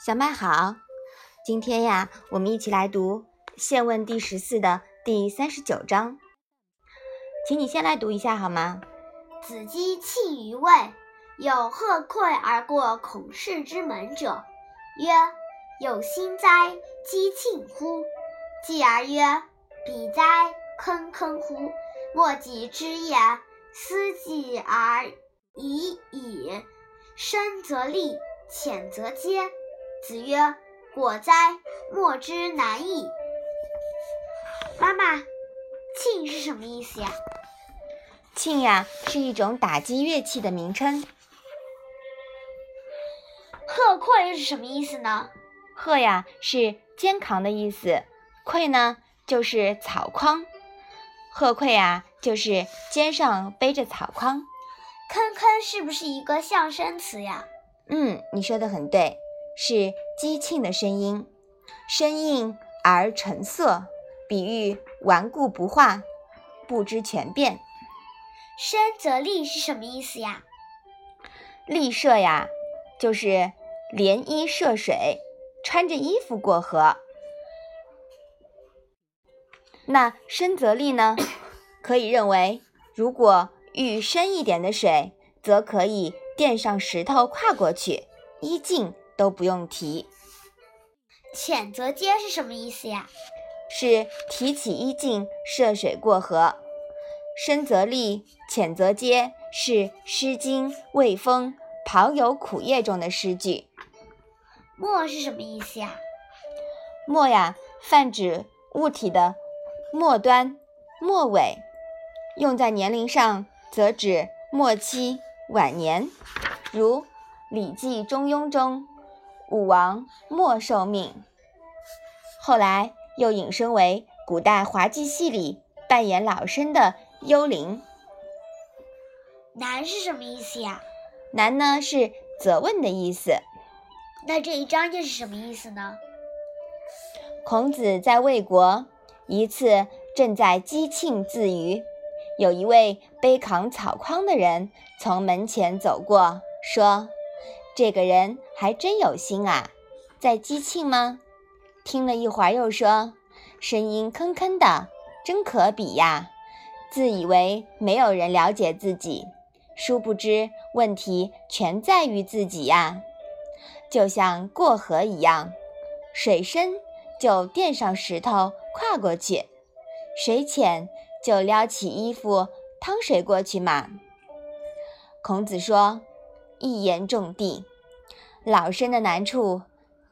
小麦好，今天呀，我们一起来读《现问》第十四的第三十九章，请你先来读一下好吗？子饥泣于魏，有鹤溃而过孔氏之门者，曰：“有心哉，饥庆乎！”继而曰：“彼哉，坑坑乎！莫己之也，思己而已矣。深则利，浅则揭。”子曰：“果哉，莫之难矣。”妈妈，磬是什么意思呀？磬呀，是一种打击乐器的名称。鹤溃是什么意思呢？鹤呀，是肩扛的意思；溃呢，就是草筐。鹤溃啊，就是肩上背着草筐。坑坑是不是一个象声词呀？嗯，你说的很对。是击磬的声音，生硬而成色，比喻顽固不化，不知权变。深则利是什么意思呀？利涉呀，就是连衣涉水，穿着衣服过河。那深则利呢？可以认为，如果遇深一点的水，则可以垫上石头跨过去，衣尽。都不用提。浅则接是什么意思呀？是提起衣襟涉水过河。深则立，浅则接是《诗经·卫风·庖有苦业》中的诗句。末是什么意思呀？末呀，泛指物体的末端、末尾，用在年龄上则指末期、晚年。如《礼记·中庸》中。武王莫受命，后来又引申为古代滑稽戏里扮演老生的幽灵。难是什么意思呀？难呢是责问的意思。那这一章又是什么意思呢？孔子在魏国，一次正在击磬自娱，有一位背扛草筐的人从门前走过，说。这个人还真有心啊，在击磬吗？听了一会儿，又说：“声音吭吭的，真可比呀！”自以为没有人了解自己，殊不知问题全在于自己呀。就像过河一样，水深就垫上石头跨过去，水浅就撩起衣服趟水过去嘛。孔子说。一言中的，老身的难处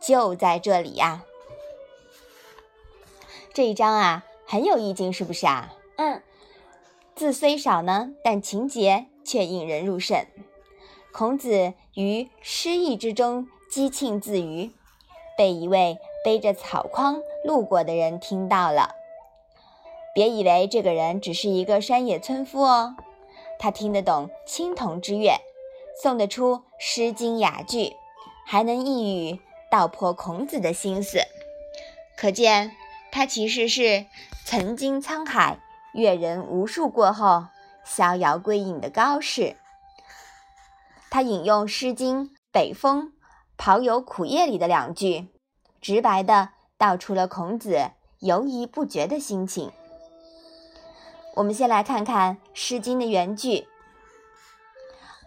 就在这里呀。这一章啊，很有意境，是不是啊？嗯。字虽少呢，但情节却引人入胜。孔子于诗意之中激庆自娱，被一位背着草筐路过的人听到了。别以为这个人只是一个山野村夫哦，他听得懂青铜之乐。送得出《诗经》雅句，还能一语道破孔子的心思，可见他其实是曾经沧海阅人无数过后逍遥归隐的高士。他引用《诗经·北风·庖有苦叶》里的两句，直白的道出了孔子犹疑不决的心情。我们先来看看《诗经》的原句。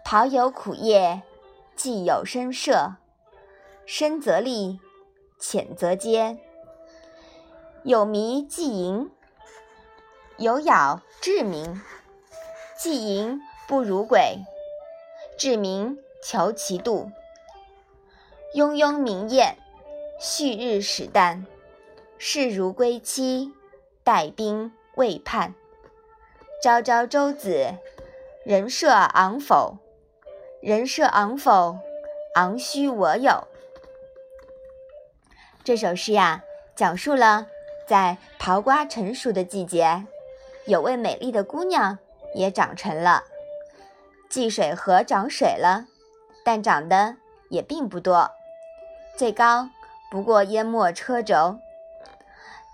庖有苦业，既有深涉，深则利，浅则揭。有迷既盈，有杳至明。既盈不如鬼，至明求其度。庸庸明艳，旭日始旦。视如归期，待兵未判。朝朝周子，人设昂否？人设昂否？昂须我有。这首诗呀，讲述了在刨瓜成熟的季节，有位美丽的姑娘也长成了。济水河涨水了，但涨的也并不多，最高不过淹没车轴。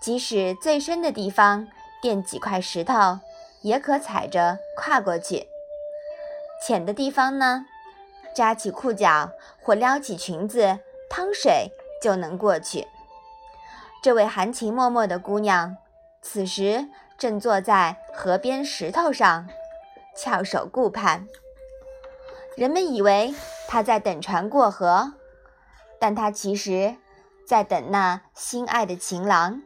即使最深的地方垫几块石头，也可踩着跨过去。浅的地方呢？扎起裤脚或撩起裙子趟水就能过去。这位含情脉脉的姑娘，此时正坐在河边石头上，翘首顾盼。人们以为她在等船过河，但她其实在等那心爱的情郎。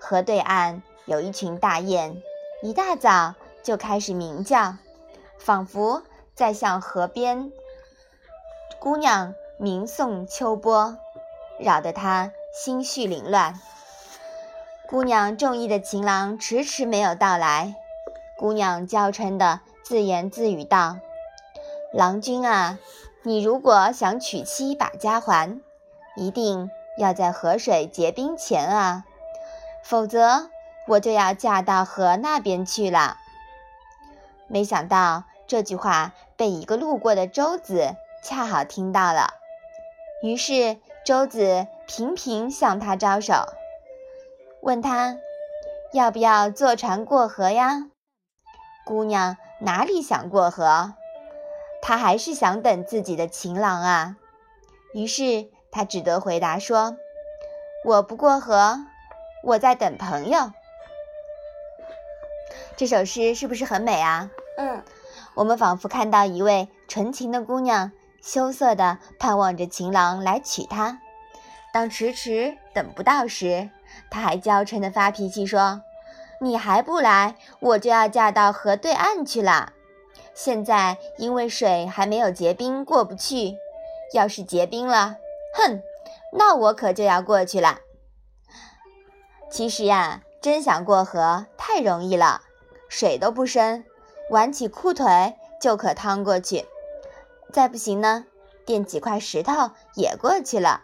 河对岸有一群大雁，一大早就开始鸣叫，仿佛在向河边姑娘鸣送秋波，扰得她心绪凌乱。姑娘中意的情郎迟迟没有到来，姑娘娇嗔的自言自语道：“郎君啊，你如果想娶妻把家还，一定要在河水结冰前啊。”否则，我就要嫁到河那边去了。没想到这句话被一个路过的舟子恰好听到了，于是舟子频频向他招手，问他要不要坐船过河呀？姑娘哪里想过河，她还是想等自己的情郎啊。于是她只得回答说：“我不过河。”我在等朋友。这首诗是不是很美啊？嗯，我们仿佛看到一位纯情的姑娘，羞涩地盼望着情郎来娶她。当迟迟等不到时，她还娇嗔地发脾气说：“你还不来，我就要嫁到河对岸去了。现在因为水还没有结冰，过不去。要是结冰了，哼，那我可就要过去了。”其实呀，真想过河太容易了，水都不深，挽起裤腿就可趟过去。再不行呢，垫几块石头也过去了，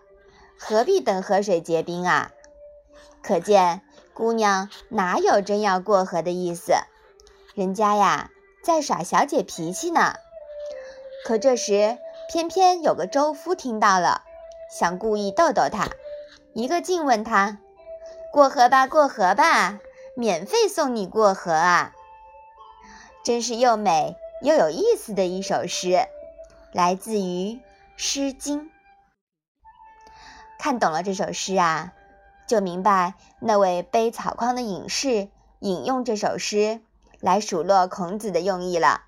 何必等河水结冰啊？可见姑娘哪有真要过河的意思，人家呀在耍小姐脾气呢。可这时偏偏有个舟夫听到了，想故意逗逗她，一个劲问她。过河吧，过河吧，免费送你过河啊！真是又美又有意思的一首诗，来自于《诗经》。看懂了这首诗啊，就明白那位背草筐的隐士引用这首诗来数落孔子的用意了。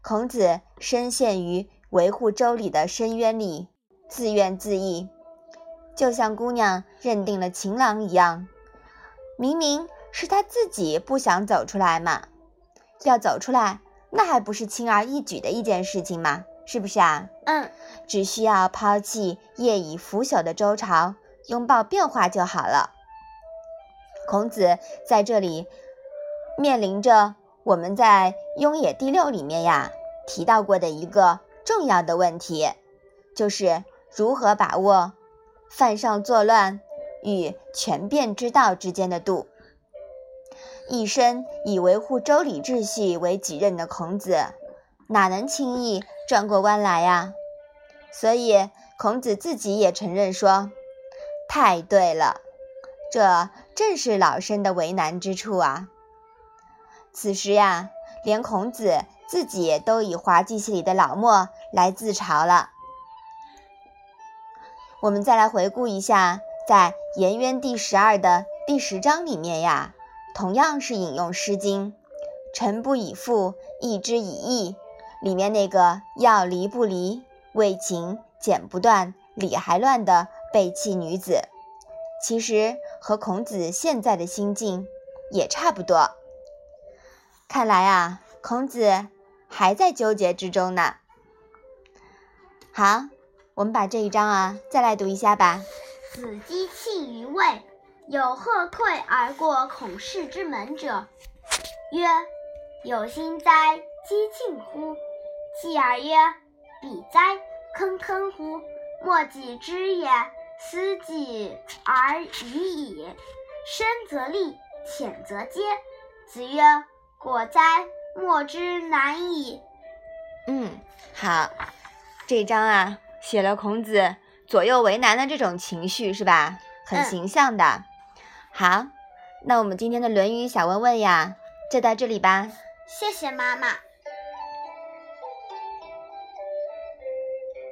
孔子深陷于维护周礼的深渊里，自怨自艾。就像姑娘认定了情郎一样，明明是他自己不想走出来嘛，要走出来，那还不是轻而易举的一件事情吗？是不是啊？嗯，只需要抛弃业已腐朽的周朝，拥抱变化就好了。孔子在这里面临着我们在《雍也》第六里面呀提到过的一个重要的问题，就是如何把握。犯上作乱与权变之道之间的度，一生以维护周礼秩序为己任的孔子，哪能轻易转过弯来呀？所以孔子自己也承认说：“太对了，这正是老身的为难之处啊。”此时呀，连孔子自己都以滑稽戏里的老墨来自嘲了。我们再来回顾一下，在《颜渊》第十二的第十章里面呀，同样是引用《诗经》“臣不以父，义之以义”里面那个要离不离、为情剪不断、理还乱的背弃女子，其实和孔子现在的心境也差不多。看来啊，孔子还在纠结之中呢。好。我们把这一章啊再来读一下吧。子机弃于魏，有鹤溃而过孔氏之门者，曰：“有心哉，姬庆乎！”继而曰：“彼哉，坑坑乎！莫己知也，思己而已矣。深则利，浅则揭。”子曰：“果哉，莫之难矣。”嗯，好，这章啊。写了孔子左右为难的这种情绪，是吧？很形象的。好，那我们今天的《论语》小问问呀，就到这里吧。谢谢妈妈。